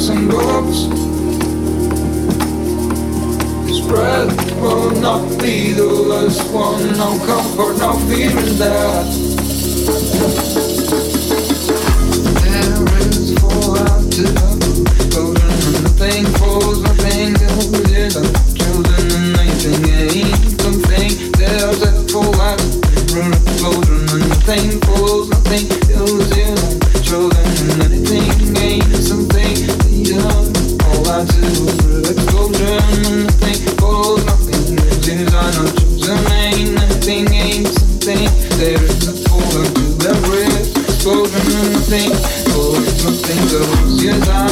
caps and gloves. His breath will not be the last one, no comfort, no fear in that. There is out nothing nothing in the children, and nothing ain't something. There's a out nothing. things that we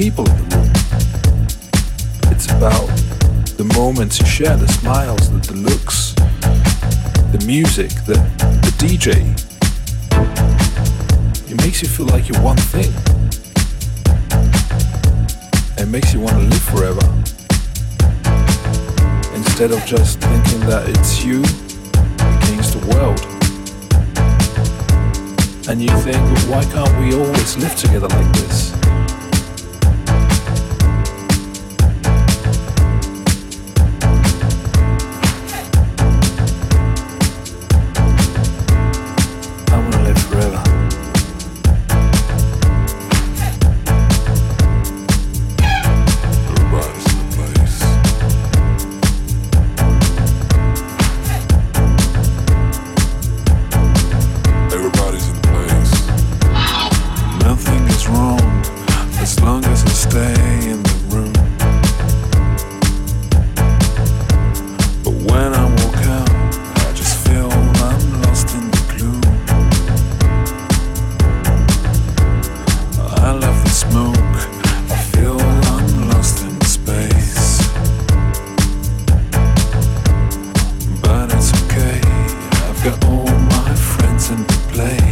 people room. It's about the moments you share, the smiles, the, the looks, the music, the, the DJ. It makes you feel like you're one thing. It makes you want to live forever. Instead of just thinking that it's you against the world. And you think, why can't we always live together like this? Really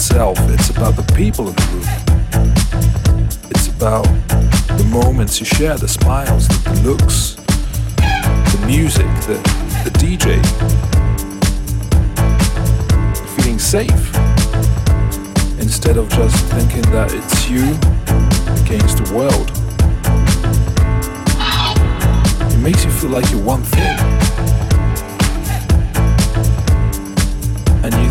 itself, it's about the people in the room. It's about the moments you share, the smiles, the, the looks, the music, the, the DJ. Feeling safe instead of just thinking that it's you against the world. It makes you feel like you're one thing.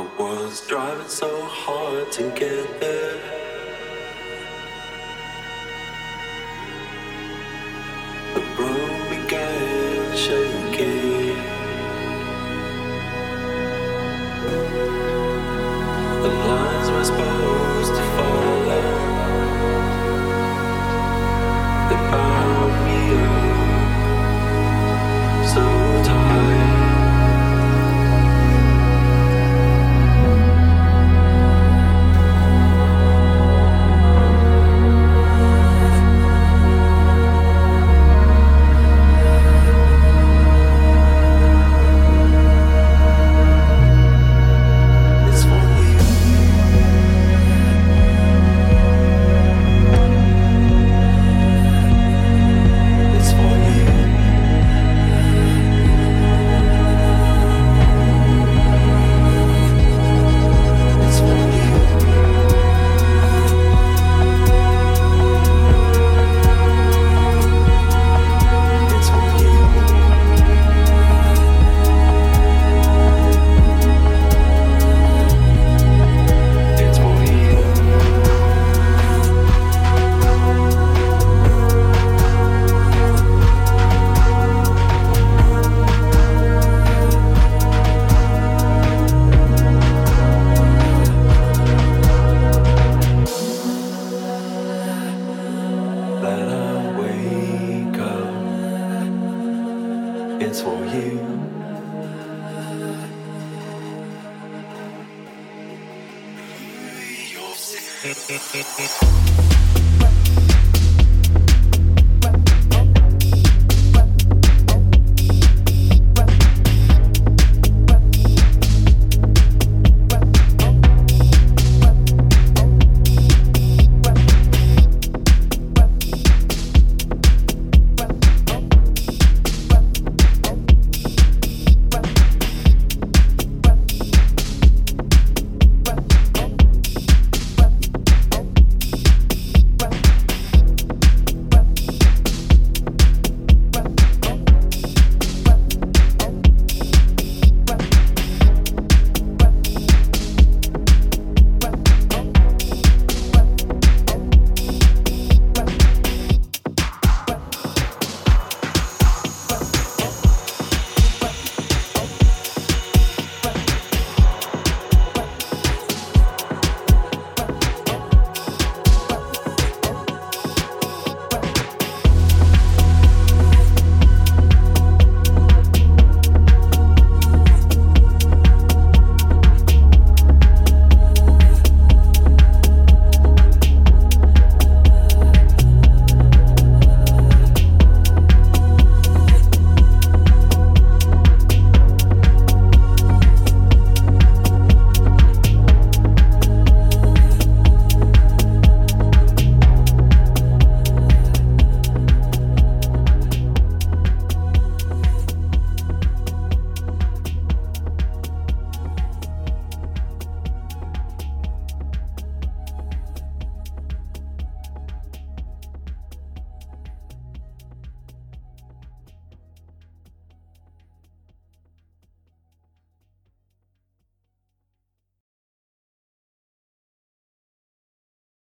I was driving so hard to get there.